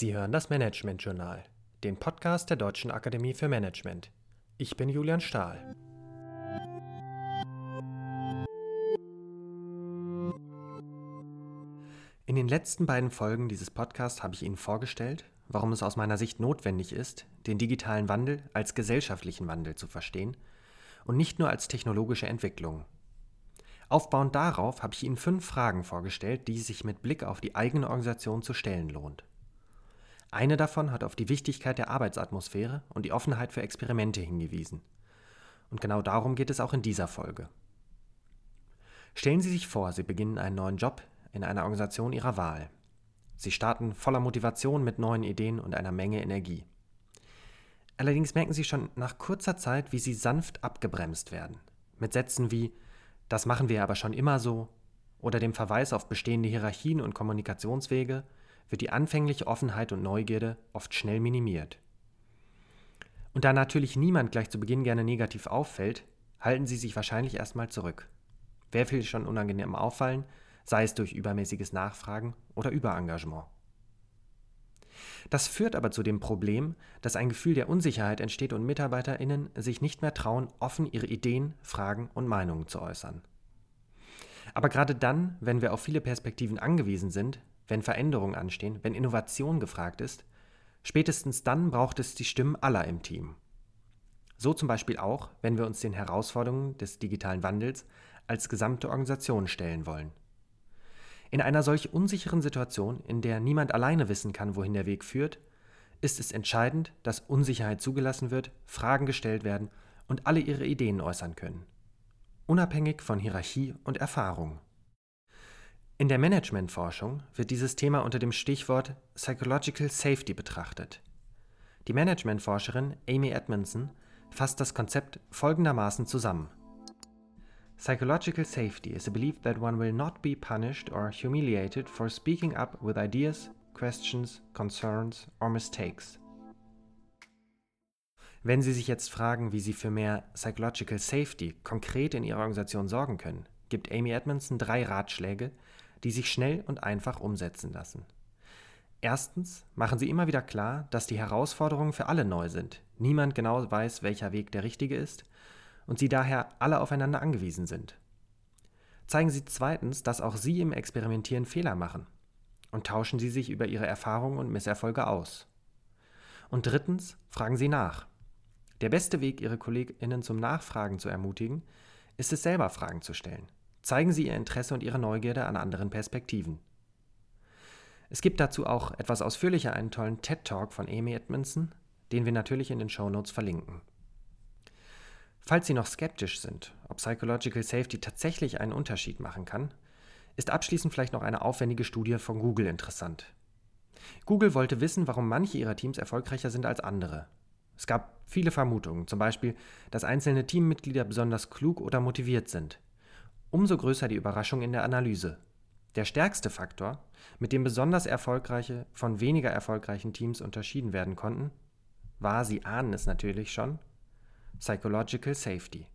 Sie hören das Management Journal, den Podcast der Deutschen Akademie für Management. Ich bin Julian Stahl. In den letzten beiden Folgen dieses Podcasts habe ich Ihnen vorgestellt, warum es aus meiner Sicht notwendig ist, den digitalen Wandel als gesellschaftlichen Wandel zu verstehen und nicht nur als technologische Entwicklung. Aufbauend darauf habe ich Ihnen fünf Fragen vorgestellt, die sich mit Blick auf die eigene Organisation zu stellen lohnt. Eine davon hat auf die Wichtigkeit der Arbeitsatmosphäre und die Offenheit für Experimente hingewiesen. Und genau darum geht es auch in dieser Folge. Stellen Sie sich vor, Sie beginnen einen neuen Job in einer Organisation Ihrer Wahl. Sie starten voller Motivation mit neuen Ideen und einer Menge Energie. Allerdings merken Sie schon nach kurzer Zeit, wie Sie sanft abgebremst werden. Mit Sätzen wie das machen wir aber schon immer so, oder dem Verweis auf bestehende Hierarchien und Kommunikationswege wird die anfängliche Offenheit und Neugierde oft schnell minimiert. Und da natürlich niemand gleich zu Beginn gerne negativ auffällt, halten sie sich wahrscheinlich erstmal zurück. Wer will schon unangenehm auffallen, sei es durch übermäßiges Nachfragen oder Überengagement. Das führt aber zu dem Problem, dass ein Gefühl der Unsicherheit entsteht und Mitarbeiterinnen sich nicht mehr trauen, offen ihre Ideen, Fragen und Meinungen zu äußern. Aber gerade dann, wenn wir auf viele Perspektiven angewiesen sind, wenn Veränderungen anstehen, wenn Innovation gefragt ist, spätestens dann braucht es die Stimmen aller im Team. So zum Beispiel auch, wenn wir uns den Herausforderungen des digitalen Wandels als gesamte Organisation stellen wollen. In einer solch unsicheren Situation, in der niemand alleine wissen kann, wohin der Weg führt, ist es entscheidend, dass Unsicherheit zugelassen wird, Fragen gestellt werden und alle ihre Ideen äußern können. Unabhängig von Hierarchie und Erfahrung. In der Managementforschung wird dieses Thema unter dem Stichwort Psychological Safety betrachtet. Die Managementforscherin Amy Edmondson fasst das Konzept folgendermaßen zusammen. Psychological safety is a belief that one will not be punished or humiliated for speaking up with ideas, questions, concerns or mistakes. Wenn Sie sich jetzt fragen, wie Sie für mehr Psychological Safety konkret in Ihrer Organisation sorgen können, gibt Amy Edmondson drei Ratschläge, die sich schnell und einfach umsetzen lassen. Erstens machen Sie immer wieder klar, dass die Herausforderungen für alle neu sind. Niemand genau weiß, welcher Weg der richtige ist und sie daher alle aufeinander angewiesen sind. Zeigen Sie zweitens, dass auch Sie im Experimentieren Fehler machen und tauschen Sie sich über Ihre Erfahrungen und Misserfolge aus. Und drittens, fragen Sie nach. Der beste Weg, Ihre KollegInnen zum Nachfragen zu ermutigen, ist es selber Fragen zu stellen. Zeigen Sie Ihr Interesse und Ihre Neugierde an anderen Perspektiven. Es gibt dazu auch etwas ausführlicher einen tollen TED-Talk von Amy Edmondson, den wir natürlich in den Show Notes verlinken. Falls Sie noch skeptisch sind, ob Psychological Safety tatsächlich einen Unterschied machen kann, ist abschließend vielleicht noch eine aufwendige Studie von Google interessant. Google wollte wissen, warum manche ihrer Teams erfolgreicher sind als andere. Es gab viele Vermutungen, zum Beispiel, dass einzelne Teammitglieder besonders klug oder motiviert sind. Umso größer die Überraschung in der Analyse. Der stärkste Faktor, mit dem besonders erfolgreiche von weniger erfolgreichen Teams unterschieden werden konnten, war, Sie ahnen es natürlich schon, Psychological Safety.